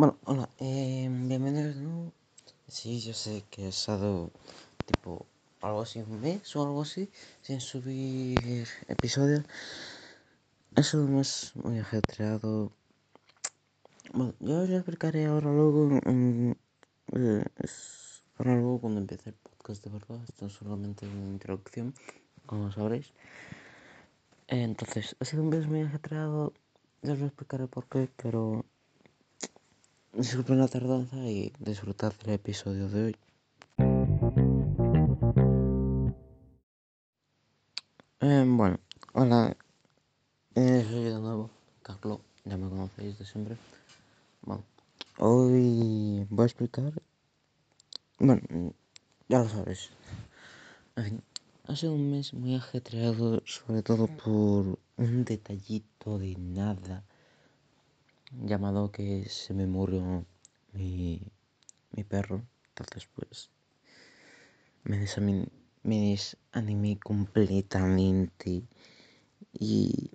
Bueno, hola, eh, bienvenidos de nuevo. Sí, yo sé que he estado tipo algo así un mes o algo así sin subir episodios. Sido un mes muy ajetreado. Bueno, yo os explicaré ahora luego. Um, eh, es ahora luego cuando empiece el podcast de verdad. Esto es solamente una introducción, como sabréis. Entonces, ha sido un mes muy ajetreado. Ya os lo explicaré por qué, pero Disculpen la tardanza y disfrutad del episodio de hoy. Eh, bueno, hola, eh, soy de nuevo, Carlos, ya me conocéis de siempre. Bueno, hoy voy a explicar, bueno, ya lo sabes. En ha sido un mes muy ajetreado, sobre todo por un detallito de nada llamado que se me murió mi, mi perro. Entonces, pues, me desanimé, me desanimé completamente. Y,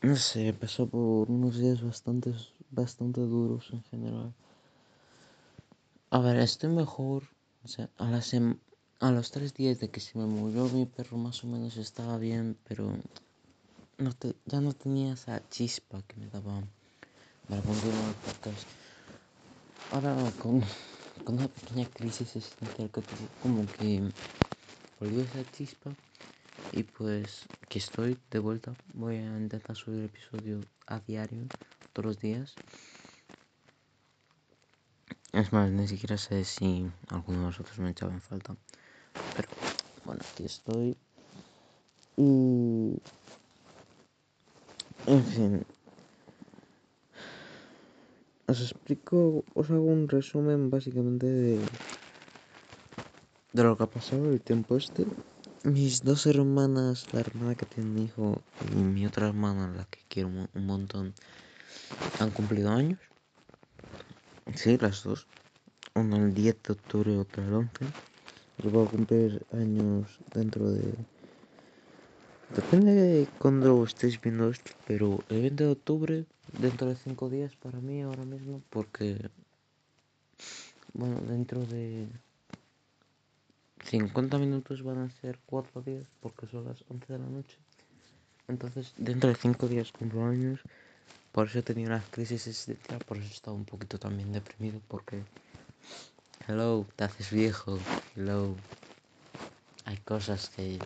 no sé, pasó por unos días bastante, bastante duros en general. A ver, estoy mejor. O sea, a, la a los tres días de que se me murió mi perro más o menos estaba bien, pero no te, ya no tenía esa chispa que me daba para continuar podcast. Ahora con, con una pequeña crisis existencial que como que volvió esa chispa y pues que estoy de vuelta. Voy a intentar subir episodio a diario, todos los días. Es más, ni siquiera sé si alguno de vosotros me echaba en falta. Pero bueno, aquí estoy. Y... En fin, os explico, os hago un resumen básicamente de, de lo que ha pasado el tiempo este. Mis dos hermanas, la hermana que tiene un hijo y mi otra hermana, la que quiero un montón, han cumplido años. Sí, las dos. Una el 10 de octubre y otra el 11. Los voy a cumplir años dentro de... Depende de cuando estéis viendo esto, pero el 20 de octubre dentro de cinco días para mí ahora mismo porque bueno dentro de 50 minutos van a ser cuatro días porque son las 11 de la noche. Entonces dentro de cinco días cumplo años. Por eso he tenido las crisis existencial por eso he estado un poquito también deprimido porque hello te haces viejo hello. Hay cosas que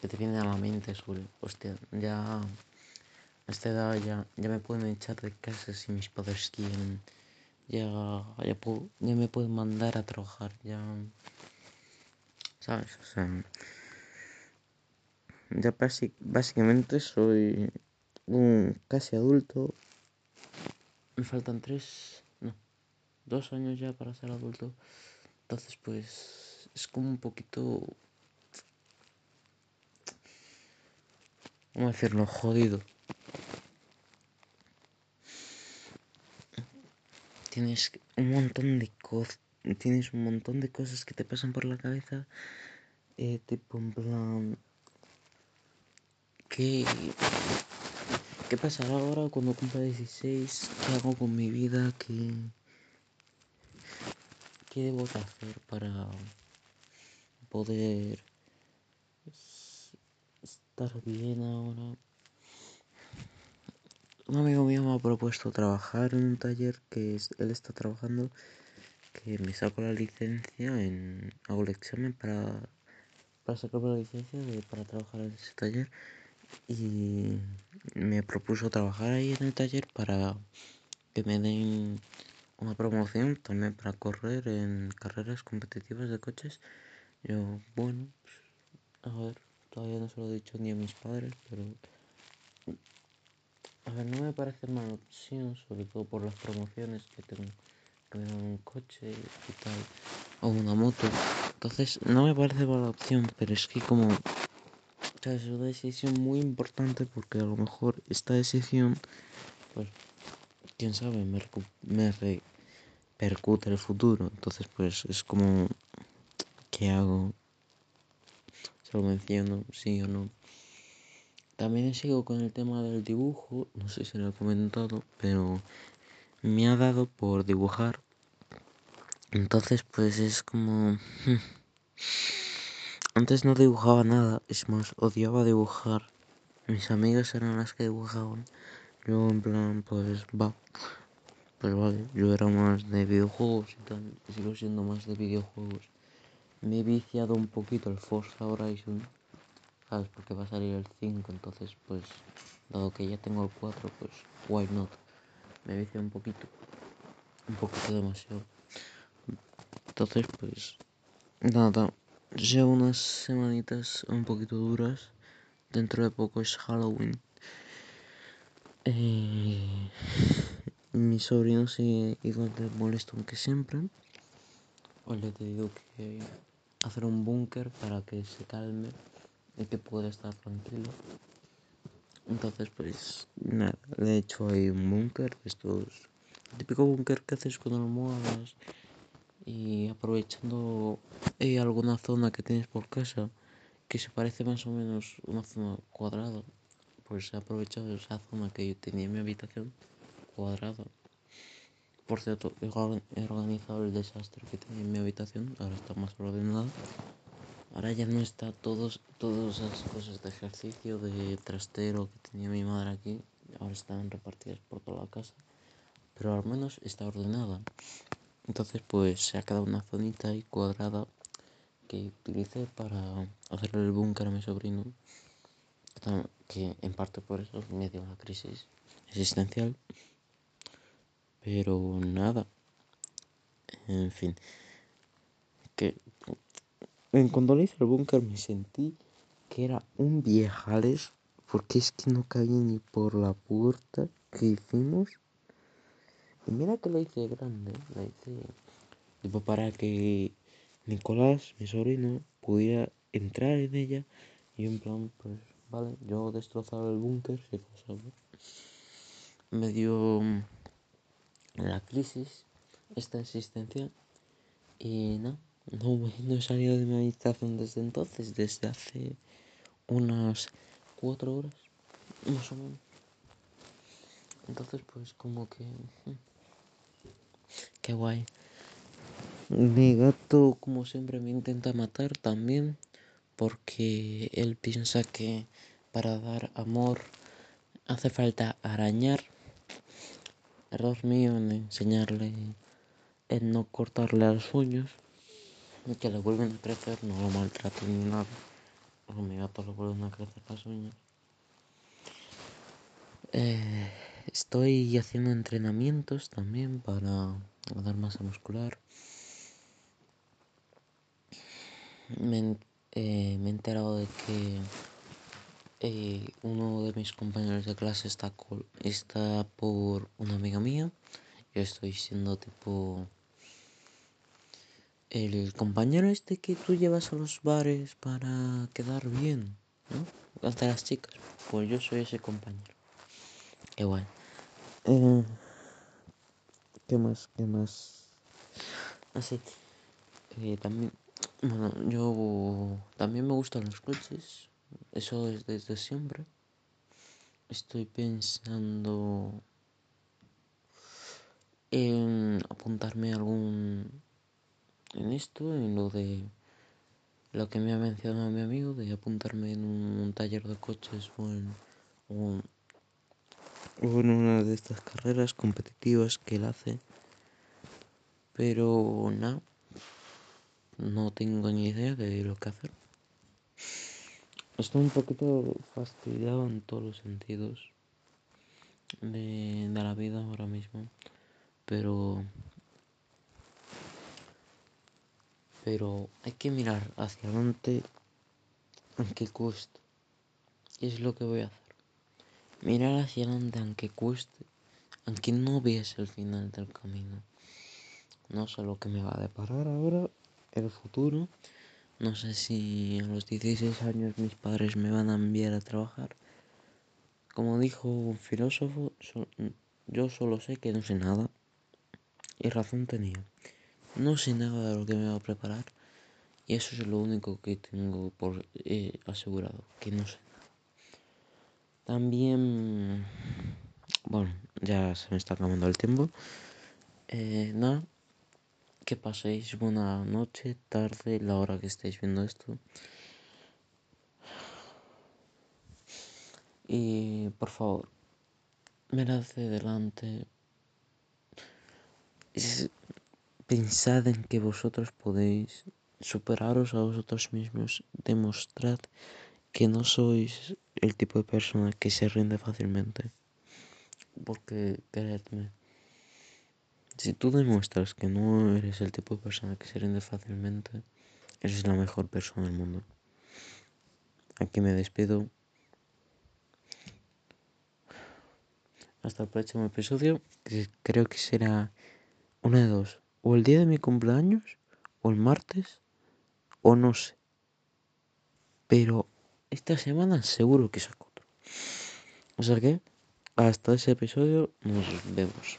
que te vienen a la mente sobre hostia ya a esta edad ya, ya me pueden echar de casa si mis padres quieren. Ya, ya, puedo, ya me pueden mandar a trabajar. Ya. ¿Sabes? O sea. Ya básicamente soy un casi adulto. Me faltan tres. No. Dos años ya para ser adulto. Entonces, pues. Es como un poquito. ¿Cómo decirlo? Jodido. tienes un montón de cosas, tienes un montón de cosas que te pasan por la cabeza, eh, tipo en plan, ¿qué, ¿qué pasará ahora cuando cumpla 16? ¿Qué hago con mi vida? ¿Qué, qué debo hacer para poder estar bien ahora? un amigo mío me ha propuesto trabajar en un taller que él está trabajando, que me saco la licencia, en, hago el examen para, para sacarme la licencia para trabajar en ese taller y me propuso trabajar ahí en el taller para que me den una promoción también para correr en carreras competitivas de coches. Yo, bueno, pues, a ver, todavía no se lo he dicho ni a mis padres, pero a ver, no me parece mala opción, sobre todo por las promociones que tengo. Que me un coche y tal, o una moto. Entonces, no me parece mala opción, pero es que como... Es una decisión muy importante porque a lo mejor esta decisión, pues, quién sabe, me, me repercute el futuro. Entonces, pues, es como... ¿Qué hago? Se lo menciono, sí o no. También sigo con el tema del dibujo, no sé si lo he comentado, pero me ha dado por dibujar. Entonces, pues es como... Hmm. Antes no dibujaba nada, es más, odiaba dibujar. Mis amigas eran las que dibujaban. Yo en plan, pues va. Pues vale, yo era más de videojuegos y tal. Sigo siendo más de videojuegos. Me he viciado un poquito el Forza Horizon. ¿Sabes? Porque va a salir el 5, entonces pues... Dado que ya tengo el 4, pues why not. Me he viciado un poquito. Un poquito demasiado. Entonces pues... Nada, Llevo unas semanitas un poquito duras. Dentro de poco es Halloween. Eh, mi sobrino sigue igual de molesto que siempre. Hoy le he tenido que hacer un búnker para que se calme y que pueda estar tranquilo. Entonces, pues nada, he hecho ahí un búnker, estos. típico búnker que haces con almohadas y aprovechando eh, alguna zona que tienes por casa que se parece más o menos una zona cuadrada pues he aprovechado esa zona que yo tenía en mi habitación cuadrada por cierto he organizado el desastre que tenía en mi habitación ahora está más ordenada ahora ya no está todos todas esas cosas de ejercicio de trastero que tenía mi madre aquí ahora están repartidas por toda la casa pero al menos está ordenada entonces pues se ha quedado una zonita ahí cuadrada que utilicé para hacer el búnker a mi sobrino. Que en parte por eso me dio una crisis existencial. Pero nada. En fin. Que cuando le hice el búnker me sentí que era un viejales. Porque es que no cabía ni por la puerta que hicimos. Y mira que lo hice grande, lo hice para que Nicolás, mi sobrino, pudiera entrar en ella y en plan, pues vale, yo destrozaba el búnker si pasaba. Me dio la crisis, esta existencia, y no, no, no he salido de mi habitación desde entonces, desde hace unas cuatro horas, más o menos. Entonces, pues como que... Mm, Qué guay. Mi gato, como siempre, me intenta matar también porque él piensa que para dar amor hace falta arañar. Error mío en enseñarle, en no cortarle las uñas y que le vuelven a crecer, no lo maltrato ni nada. A mi gato le vuelven a crecer las uñas. Eh, estoy haciendo entrenamientos también para dar masa muscular. Eh, me he enterado de que eh, uno de mis compañeros de clase está, está por una amiga mía. Yo estoy siendo tipo el compañero este que tú llevas a los bares para quedar bien, ¿no? Ante las chicas. Pues yo soy ese compañero. Igual. Eh, ¿Qué más? ¿Qué más? Así. Eh, también, bueno, yo también me gustan los coches. Eso es desde siempre. Estoy pensando en apuntarme algún en esto, en lo de lo que me ha mencionado mi amigo, de apuntarme en un, taller de coches o en, o en una de estas carreras competitivas que él hace. Pero no, no tengo ni idea de lo que hacer. Estoy un poquito fastidiado en todos los sentidos de, de la vida ahora mismo. Pero pero hay que mirar hacia adelante aunque cueste. Es lo que voy a hacer. Mirar hacia adelante aunque cueste, aunque no veas el final del camino. No sé lo que me va a deparar ahora, el futuro. No sé si a los 16 años mis padres me van a enviar a trabajar. Como dijo un filósofo, yo solo sé que no sé nada. Y razón tenía. No sé nada de lo que me va a preparar. Y eso es lo único que tengo por eh, asegurado, que no sé. También, bueno, ya se me está acabando el tiempo. Eh, nada, que paséis buena noche, tarde, la hora que estéis viendo esto. Y por favor, mirad de delante. Pensad en que vosotros podéis superaros a vosotros mismos, demostrad que no sois el tipo de persona que se rinde fácilmente. Porque, creedme, si tú demuestras que no eres el tipo de persona que se rinde fácilmente, eres la mejor persona del mundo. Aquí me despido. Hasta el próximo episodio, que creo que será una de dos. O el día de mi cumpleaños, o el martes, o no sé. Pero esta semana seguro que saco otro. O sea que, hasta ese episodio nos vemos.